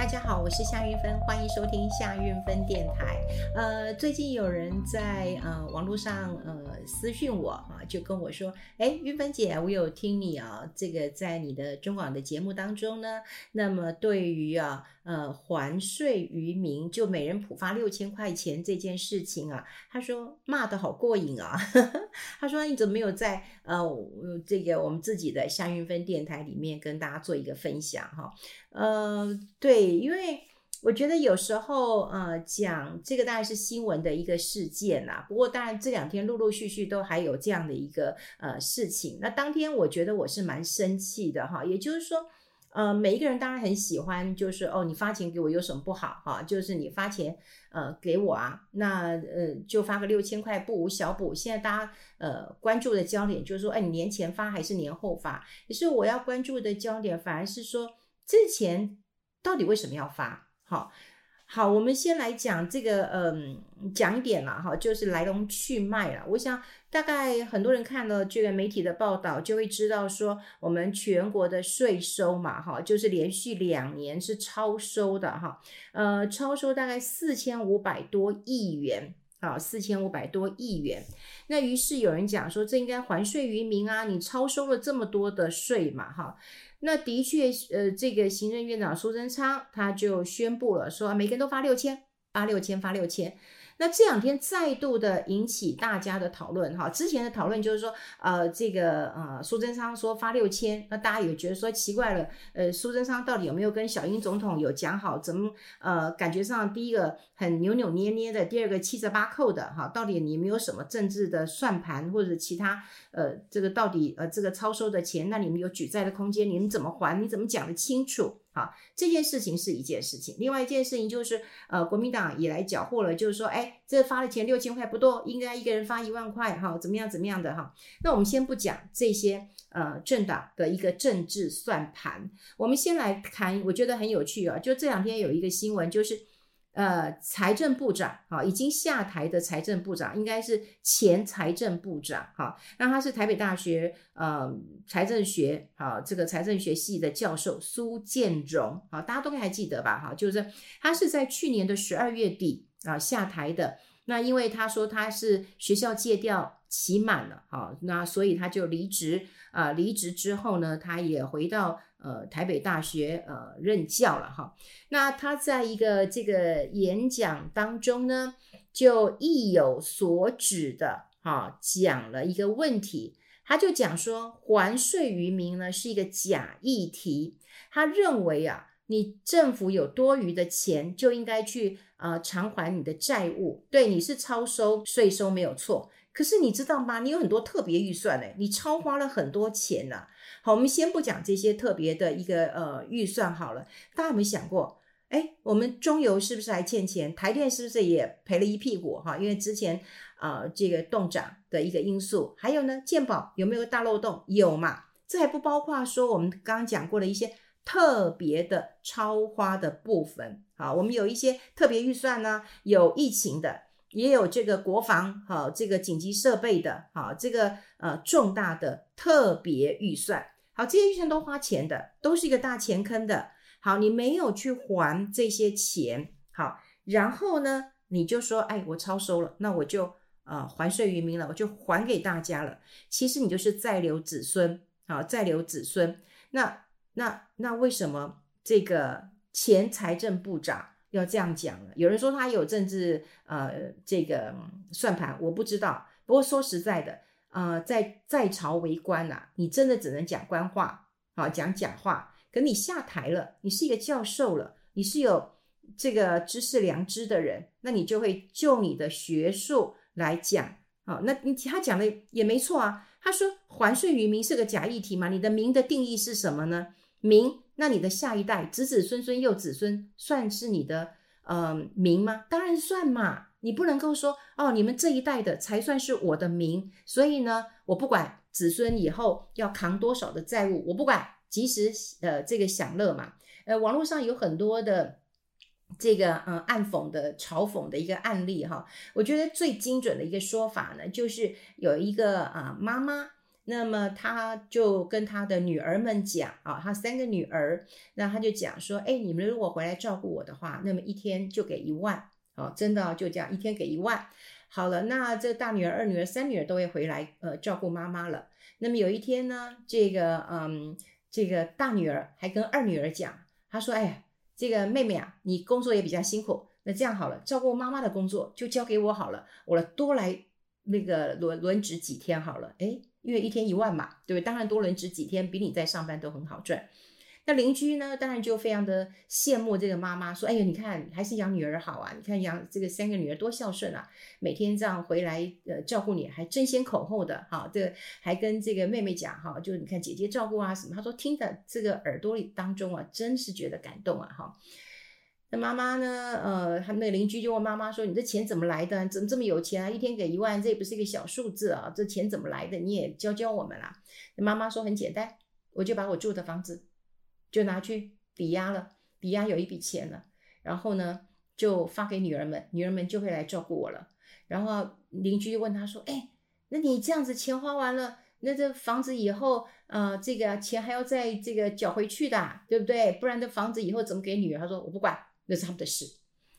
大家好，我是夏运芬，欢迎收听夏运芬电台。呃，最近有人在呃网络上呃私讯我啊，就跟我说，哎，运芬姐，我有听你啊，这个在你的中广的节目当中呢，那么对于啊呃还税于民，就每人普发六千块钱这件事情啊，他说骂得好过瘾啊，他说你怎么没有在呃这个我们自己的夏云芬电台里面跟大家做一个分享哈？呃，对。因为我觉得有时候，呃，讲这个当然是新闻的一个事件啦。不过，当然这两天陆陆续续都还有这样的一个呃事情。那当天我觉得我是蛮生气的哈。也就是说，呃，每一个人当然很喜欢，就是哦，你发钱给我有什么不好哈？就是你发钱呃给我啊，那呃就发个六千块不无小补。现在大家呃关注的焦点就是说，哎，你年前发还是年后发？可是我要关注的焦点反而是说这钱。到底为什么要发？好，好，我们先来讲这个，嗯，讲点啦，哈，就是来龙去脉了。我想大概很多人看了这个媒体的报道，就会知道说，我们全国的税收嘛，哈，就是连续两年是超收的，哈，呃，超收大概四千五百多亿元，啊，四千五百多亿元。那于是有人讲说，这应该还税于民啊，你超收了这么多的税嘛，哈。那的确，呃，这个行政院长苏贞昌他就宣布了，说每个人都发六千，发六千，发六千。那这两天再度的引起大家的讨论，哈，之前的讨论就是说，呃，这个呃，苏贞昌说发六千，那大家也觉得说奇怪了，呃，苏贞昌到底有没有跟小英总统有讲好？怎么呃，感觉上第一个很扭扭捏捏的，第二个七折八扣的，哈，到底你没有什么政治的算盘或者其他呃，这个到底呃这个超收的钱，那你们有举债的空间，你们怎么还？你怎么讲得清楚？好，这件事情是一件事情，另外一件事情就是，呃，国民党也来缴获了，就是说，哎，这发的钱六千块不多，应该一个人发一万块，哈，怎么样怎么样的哈。那我们先不讲这些，呃，政党的一个政治算盘，我们先来谈，我觉得很有趣啊，就这两天有一个新闻，就是。呃，财政部长啊，已经下台的财政部长，应该是前财政部长哈。那他是台北大学呃财政学啊这个财政学系的教授苏建荣啊，大家都还记得吧？哈，就是他是在去年的十二月底啊下台的。那因为他说他是学校借调期满了，哈，那所以他就离职啊。离职之后呢，他也回到。呃，台北大学呃任教了哈，那他在一个这个演讲当中呢，就意有所指的哈讲了一个问题，他就讲说还税于民呢是一个假议题，他认为啊，你政府有多余的钱就应该去呃偿还你的债务，对，你是超收税收没有错。可是你知道吗？你有很多特别预算嘞，你超花了很多钱呐。好，我们先不讲这些特别的一个呃预算好了。大家有没有想过？哎，我们中油是不是还欠钱？台电是不是也赔了一屁股哈？因为之前啊、这个冻涨的一个因素，还有呢，健保有没有大漏洞？有嘛？这还不包括说我们刚刚讲过的一些特别的超花的部分。好，我们有一些特别预算呢，有疫情的。也有这个国防好，这个紧急设备的好，这个呃重大的特别预算，好，这些预算都花钱的，都是一个大钱坑的。好，你没有去还这些钱，好，然后呢，你就说，哎，我超收了，那我就呃还税于民了，我就还给大家了。其实你就是再留子孙，好，再留子孙。那那那为什么这个前财政部长？要这样讲了，有人说他有政治呃这个算盘，我不知道。不过说实在的，呃，在在朝为官呐、啊，你真的只能讲官话，啊，讲假话。可你下台了，你是一个教授了，你是有这个知识良知的人，那你就会就你的学术来讲，好，那你他讲的也没错啊。他说还税于民是个假议题嘛，你的民的定义是什么呢？民。那你的下一代子子孙孙又子孙算是你的呃名吗？当然算嘛！你不能够说哦，你们这一代的才算是我的名，所以呢，我不管子孙以后要扛多少的债务，我不管，及时呃这个享乐嘛。呃，网络上有很多的这个呃暗讽的嘲讽的一个案例哈，我觉得最精准的一个说法呢，就是有一个啊、妈妈。那么他就跟他的女儿们讲啊，他三个女儿，那他就讲说，哎，你们如果回来照顾我的话，那么一天就给一万，哦，真的就这样，一天给一万。好了，那这大女儿、二女儿、三女儿都会回来呃照顾妈妈了。那么有一天呢，这个嗯，这个大女儿还跟二女儿讲，她说，哎呀，这个妹妹啊，你工作也比较辛苦，那这样好了，照顾妈妈的工作就交给我好了，我来多来那个轮轮值几天好了，哎。因为一天一万嘛，对不对？当然多轮值几天，比你在上班都很好赚。那邻居呢，当然就非常的羡慕这个妈妈，说：“哎呀，你看还是养女儿好啊！你看养这个三个女儿多孝顺啊，每天这样回来呃照顾你，还争先恐后的哈。这还跟这个妹妹讲哈，就你看姐姐照顾啊什么。他说听的这个耳朵里当中啊，真是觉得感动啊哈。”那妈妈呢？呃，他们那邻居就问妈妈说：“你这钱怎么来的？怎么这么有钱啊？一天给一万，这也不是一个小数字啊！这钱怎么来的？你也教教我们啦。”那妈妈说：“很简单，我就把我住的房子就拿去抵押了，抵押有一笔钱了，然后呢就发给女儿们，女儿们就会来照顾我了。”然后邻居就问他说：“哎，那你这样子钱花完了，那这房子以后，呃，这个钱还要再这个缴回去的，对不对？不然这房子以后怎么给女儿？”他说：“我不管。”那是他们的事，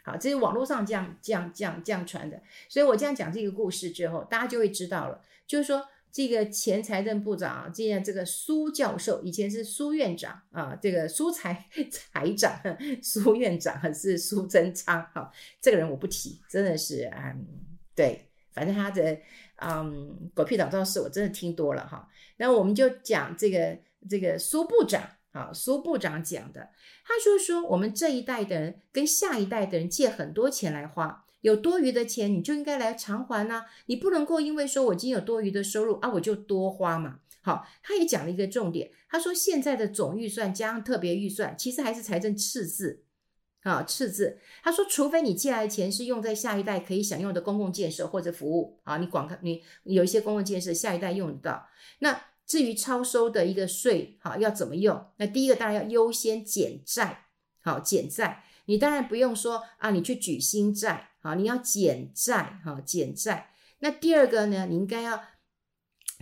好，这是网络上这样这样这样这样传的，所以我这样讲这个故事之后，大家就会知道了，就是说这个前财政部长啊，现在这个苏教授以前是苏院长啊，这个苏财 财长苏院长是苏贞昌，哈，这个人我不提，真的是嗯，对，反正他的嗯狗屁倒灶事我真的听多了哈，那我们就讲这个这个苏部长。啊，苏部长讲的，他说说我们这一代的人跟下一代的人借很多钱来花，有多余的钱你就应该来偿还呐，你不能够因为说我今天有多余的收入啊，我就多花嘛。好，他也讲了一个重点，他说现在的总预算加上特别预算，其实还是财政赤字啊，赤字。他说，除非你借来的钱是用在下一代可以享用的公共建设或者服务啊，你广你有一些公共建设下一代用得到，那。至于超收的一个税，好，要怎么用？那第一个当然要优先减债，好，减债。你当然不用说啊，你去举新债，好，你要减债，哈，减债。那第二个呢，你应该要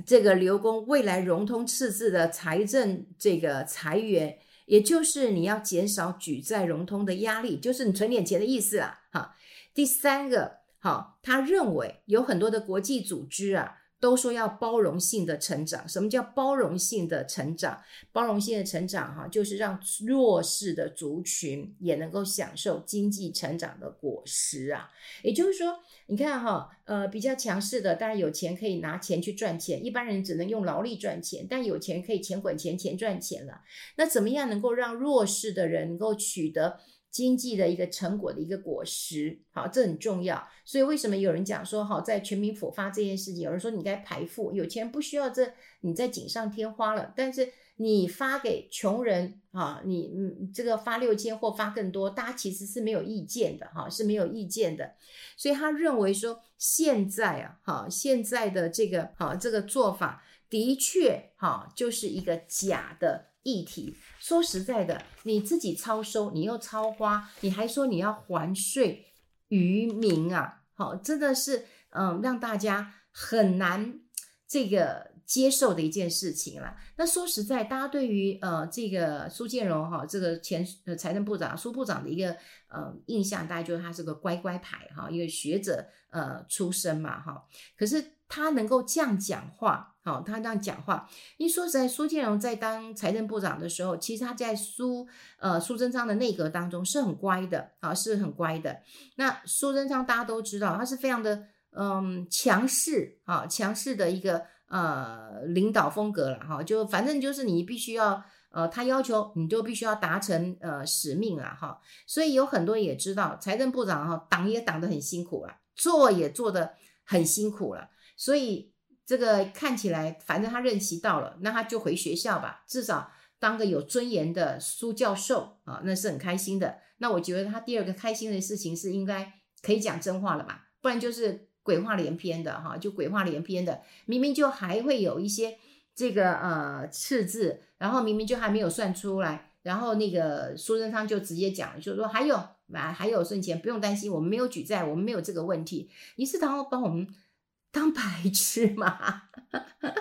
这个留供未来融通赤字的财政这个财源，也就是你要减少举债融通的压力，就是你存点钱的意思啦，哈。第三个，好，他认为有很多的国际组织啊。都说要包容性的成长，什么叫包容性的成长？包容性的成长，哈，就是让弱势的族群也能够享受经济成长的果实啊。也就是说，你看哈，呃，比较强势的，当然有钱可以拿钱去赚钱，一般人只能用劳力赚钱，但有钱可以钱滚钱，钱赚钱了。那怎么样能够让弱势的人能够取得？经济的一个成果的一个果实，好，这很重要。所以为什么有人讲说，好，在全民普发这件事情，有人说你该排富，有钱不需要这你在锦上添花了，但是你发给穷人啊，你嗯这个发六千或发更多，大家其实是没有意见的哈，是没有意见的。所以他认为说，现在啊，哈，现在的这个哈这个做法的确哈，就是一个假的。议题说实在的，你自己超收，你又超花，你还说你要还税于民啊？好，真的是嗯，让大家很难这个接受的一件事情了。那说实在，大家对于呃这个苏建荣哈，这个前呃财政部长苏部长的一个呃印象，大概就是他是个乖乖牌哈，一个学者呃出身嘛哈。可是他能够这样讲话。好，他这样讲话。因为说实在，苏建荣在当财政部长的时候，其实他在苏呃苏贞昌的内阁当中是很乖的啊，是很乖的。那苏贞昌大家都知道，他是非常的嗯强势啊，强势的一个呃领导风格了哈。就反正就是你必须要呃，他要求你就必须要达成呃使命了哈。所以有很多也知道，财政部长哈挡也挡得很辛苦了，做也做得很辛苦了，所以。这个看起来，反正他任期到了，那他就回学校吧，至少当个有尊严的苏教授啊，那是很开心的。那我觉得他第二个开心的事情是应该可以讲真话了吧，不然就是鬼话连篇的哈，就鬼话连篇的，明明就还会有一些这个呃赤字，然后明明就还没有算出来，然后那个苏贞昌就直接讲，就说还有啊还有剩钱，不用担心，我们没有举债，我们没有这个问题，你是当帮我们。当白痴嘛，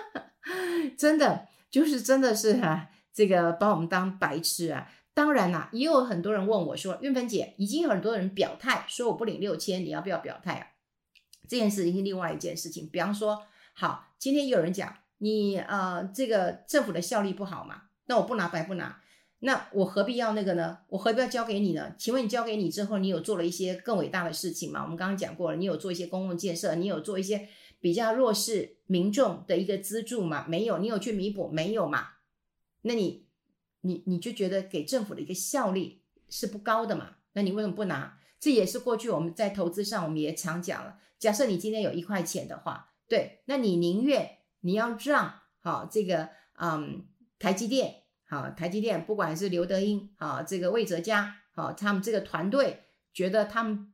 真的就是真的是、啊，这个把我们当白痴啊！当然啦，也有很多人问我说：“韵芬姐，已经有很多人表态说我不领六千，你要不要表态啊？”这件事情是另外一件事情。比方说，好，今天有人讲你呃，这个政府的效率不好嘛，那我不拿白不拿，那我何必要那个呢？我何必要交给你呢？请问你交给你之后，你有做了一些更伟大的事情吗？我们刚刚讲过了，你有做一些公共建设，你有做一些。比较弱势民众的一个资助吗？没有，你有去弥补没有嘛？那你你你就觉得给政府的一个效率是不高的嘛？那你为什么不拿？这也是过去我们在投资上我们也常讲了。假设你今天有一块钱的话，对，那你宁愿你要让好这个嗯台积电好台积电，不管是刘德英好这个魏哲家好他们这个团队觉得他们。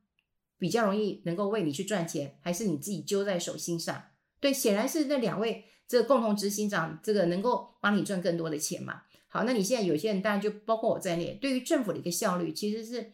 比较容易能够为你去赚钱，还是你自己揪在手心上？对，显然是那两位这个共同执行长，这个能够帮你赚更多的钱嘛。好，那你现在有些人当然就包括我在内，对于政府的一个效率，其实是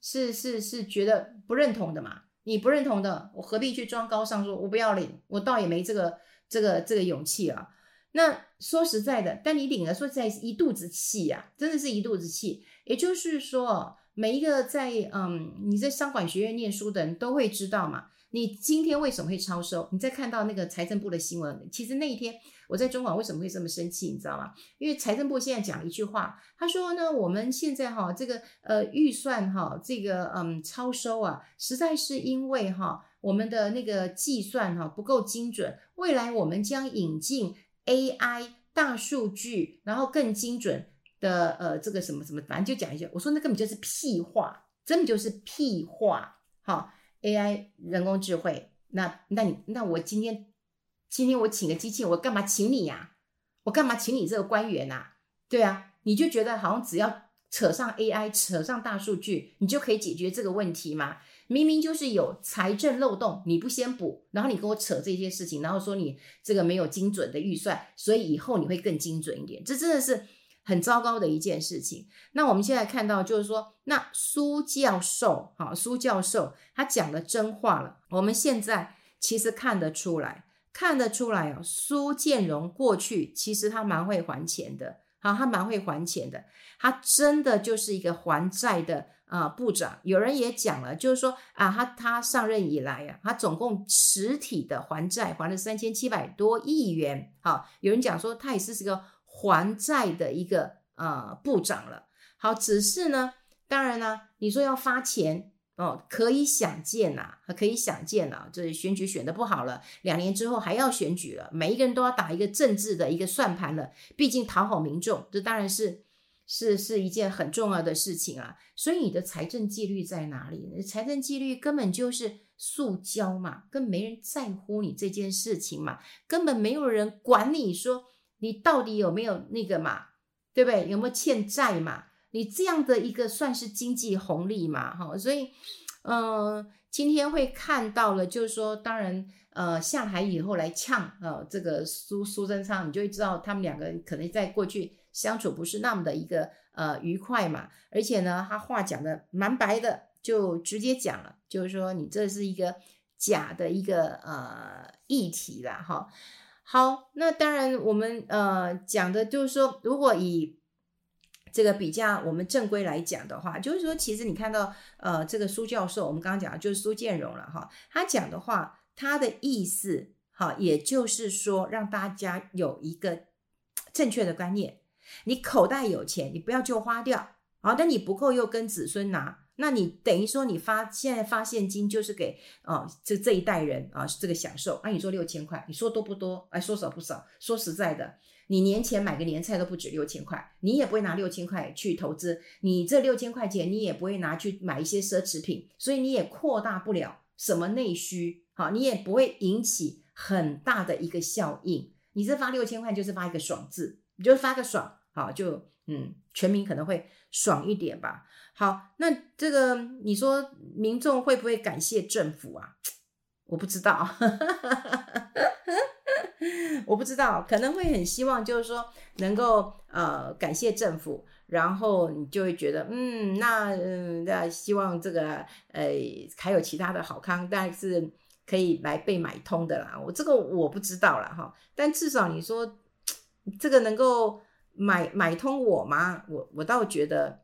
是是是觉得不认同的嘛。你不认同的，我何必去装高尚说，我不要领，我倒也没这个这个这个勇气啊。那说实在的，但你领了，说实在一肚子气呀、啊，真的是一肚子气。也就是说。每一个在嗯你在商管学院念书的人都会知道嘛，你今天为什么会超收？你在看到那个财政部的新闻，其实那一天我在中广为什么会这么生气？你知道吗？因为财政部现在讲了一句话，他说呢，我们现在哈这个呃预算哈这个嗯超收啊，实在是因为哈我们的那个计算哈不够精准，未来我们将引进 AI 大数据，然后更精准。的呃，这个什么什么，反正就讲一下。我说那根本就是屁话，真的就是屁话。哈，AI 人工智慧，那那你那我今天今天我请个机器，我干嘛请你呀？我干嘛请你这个官员呐？对啊，你就觉得好像只要扯上 AI，扯上大数据，你就可以解决这个问题吗？明明就是有财政漏洞，你不先补，然后你跟我扯这些事情，然后说你这个没有精准的预算，所以以后你会更精准一点，这真的是。很糟糕的一件事情。那我们现在看到，就是说，那苏教授，好，苏教授他讲了真话了。我们现在其实看得出来，看得出来哦，苏建荣过去其实他蛮会还钱的，好，他蛮会还钱的，他真的就是一个还债的啊、部长。有人也讲了，就是说啊，他他上任以来啊，他总共实体的还债还了三千七百多亿元。好，有人讲说他也是是个。还债的一个呃部长了，好，只是呢，当然呢，你说要发钱哦，可以想见呐，可以想见呐，这选举选得不好了，两年之后还要选举了，每一个人都要打一个政治的一个算盘了，毕竟讨好民众，这当然是是是一件很重要的事情啊。所以你的财政纪律在哪里？财政纪律根本就是塑胶嘛，根本没人在乎你这件事情嘛，根本没有人管你说。你到底有没有那个嘛？对不对？有没有欠债嘛？你这样的一个算是经济红利嘛？哈，所以，嗯、今天会看到了，就是说，当然，呃，下台以后来呛，呃，这个苏苏贞昌，你就会知道他们两个可能在过去相处不是那么的一个呃愉快嘛。而且呢，他话讲的蛮白的，就直接讲了，就是说你这是一个假的一个呃议题啦，哈。好，那当然，我们呃讲的就是说，如果以这个比较我们正规来讲的话，就是说，其实你看到呃这个苏教授，我们刚刚讲的就是苏建荣了哈，他讲的话，他的意思哈，也就是说让大家有一个正确的观念，你口袋有钱，你不要就花掉，好，但你不够又跟子孙拿。那你等于说你发现在发现金就是给啊这、这一代人啊这个享受，按、啊、你说六千块，你说多不多？哎，说少不少。说实在的，你年前买个年菜都不止六千块，你也不会拿六千块去投资，你这六千块钱你也不会拿去买一些奢侈品，所以你也扩大不了什么内需，好，你也不会引起很大的一个效应。你这发六千块就是发一个爽字，你就发个爽，好，就嗯，全民可能会爽一点吧。好，那这个你说民众会不会感谢政府啊？我不知道，我不知道，可能会很希望，就是说能够呃感谢政府，然后你就会觉得嗯，那嗯，那希望这个呃还有其他的好康，但是可以来被买通的啦。我这个我不知道了哈，但至少你说这个能够买买通我吗？我我倒觉得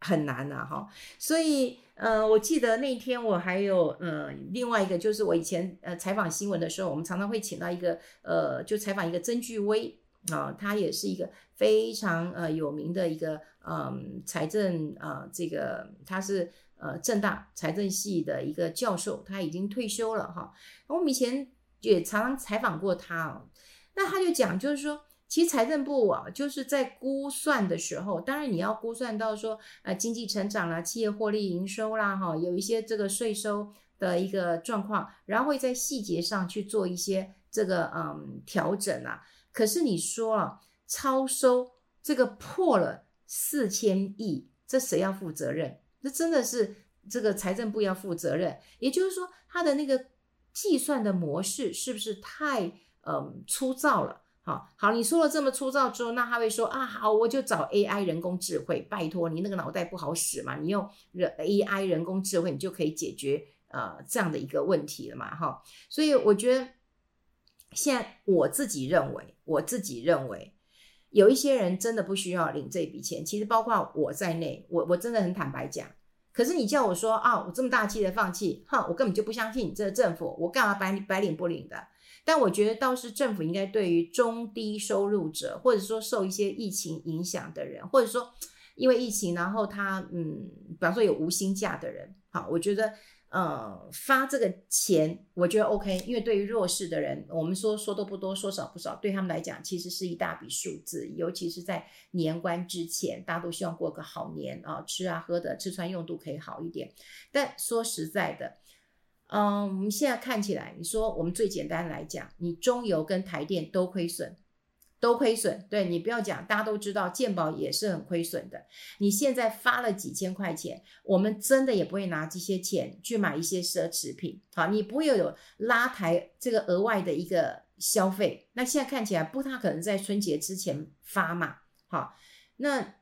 很难啊，哈。所以，呃，我记得那天我还有，呃，另外一个就是我以前呃采访新闻的时候，我们常常会请到一个，呃，就采访一个曾巨威啊，他也是一个非常呃有名的一个，嗯、财政啊、这个他是呃政大财政系的一个教授，他已经退休了哈。我们以前也常常采访过他哦，那他就讲，就是说。其实财政部啊，就是在估算的时候，当然你要估算到说，呃，经济成长啦、企业获利营收啦，哈，有一些这个税收的一个状况，然后会在细节上去做一些这个嗯调整啊。可是你说啊，超收这个破了四千亿，这谁要负责任？这真的是这个财政部要负责任。也就是说，它的那个计算的模式是不是太嗯粗糙了？好好，你说了这么粗糙之后，那他会说啊，好，我就找 AI 人工智慧，拜托你那个脑袋不好使嘛，你用人 AI 人工智慧，你就可以解决呃这样的一个问题了嘛，哈。所以我觉得现在我自己认为，我自己认为有一些人真的不需要领这笔钱，其实包括我在内，我我真的很坦白讲。可是你叫我说啊，我这么大气的放弃，哼，我根本就不相信你这个政府，我干嘛白白领不领的？但我觉得倒是政府应该对于中低收入者，或者说受一些疫情影响的人，或者说因为疫情，然后他嗯，比方说有无薪假的人，好，我觉得呃发这个钱，我觉得 OK，因为对于弱势的人，我们说说多不多，说少不少，对他们来讲其实是一大笔数字，尤其是在年关之前，大家都希望过个好年啊，吃啊喝的，吃穿用度可以好一点。但说实在的。嗯，我们现在看起来，你说我们最简单来讲，你中油跟台电都亏损，都亏损。对，你不要讲，大家都知道健保也是很亏损的。你现在发了几千块钱，我们真的也不会拿这些钱去买一些奢侈品。好，你不会有拉抬这个额外的一个消费。那现在看起来不太可能在春节之前发嘛。好，那。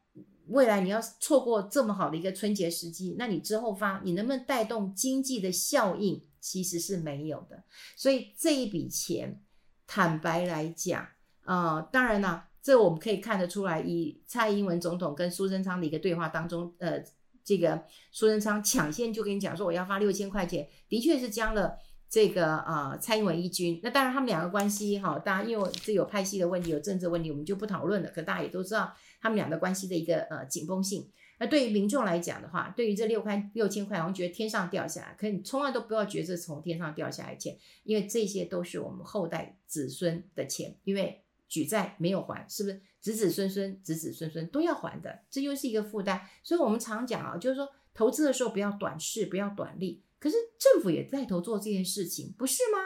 未来你要错过这么好的一个春节时机，那你之后发，你能不能带动经济的效应？其实是没有的。所以这一笔钱，坦白来讲，呃，当然啦，这我们可以看得出来，以蔡英文总统跟苏贞昌的一个对话当中，呃，这个苏贞昌抢先就跟你讲说我要发六千块钱，的确是将了这个呃蔡英文一军。那当然他们两个关系哈，当然因为这有派系的问题，有政治问题，我们就不讨论了。可大家也都知道。他们俩的关系的一个呃紧绷性，那对于民众来讲的话，对于这六块六千块，好像觉得天上掉下来，可你从来都不要觉得从天上掉下来钱，因为这些都是我们后代子孙的钱，因为举债没有还，是不是子子孙孙子子孙孙都要还的？这又是一个负担，所以我们常讲啊，就是说投资的时候不要短视，不要短利。可是政府也带头做这件事情，不是吗？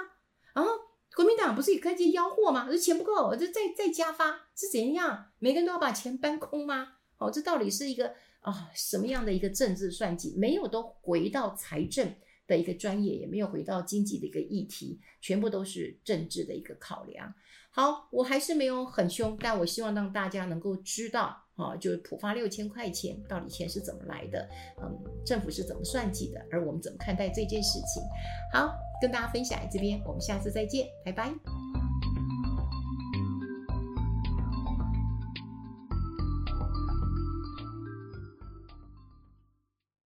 然后。国民党不是也开始吆喝吗？说钱不够，就再再加发是怎样？每个人都要把钱搬空吗？哦，这到底是一个啊、什么样的一个政治算计？没有都回到财政的一个专业，也没有回到经济的一个议题，全部都是政治的一个考量。好，我还是没有很凶，但我希望让大家能够知道，啊、就是普发六千块钱到底钱是怎么来的，嗯，政府是怎么算计的，而我们怎么看待这件事情？好。跟大家分享这边，我们下次再见，拜拜。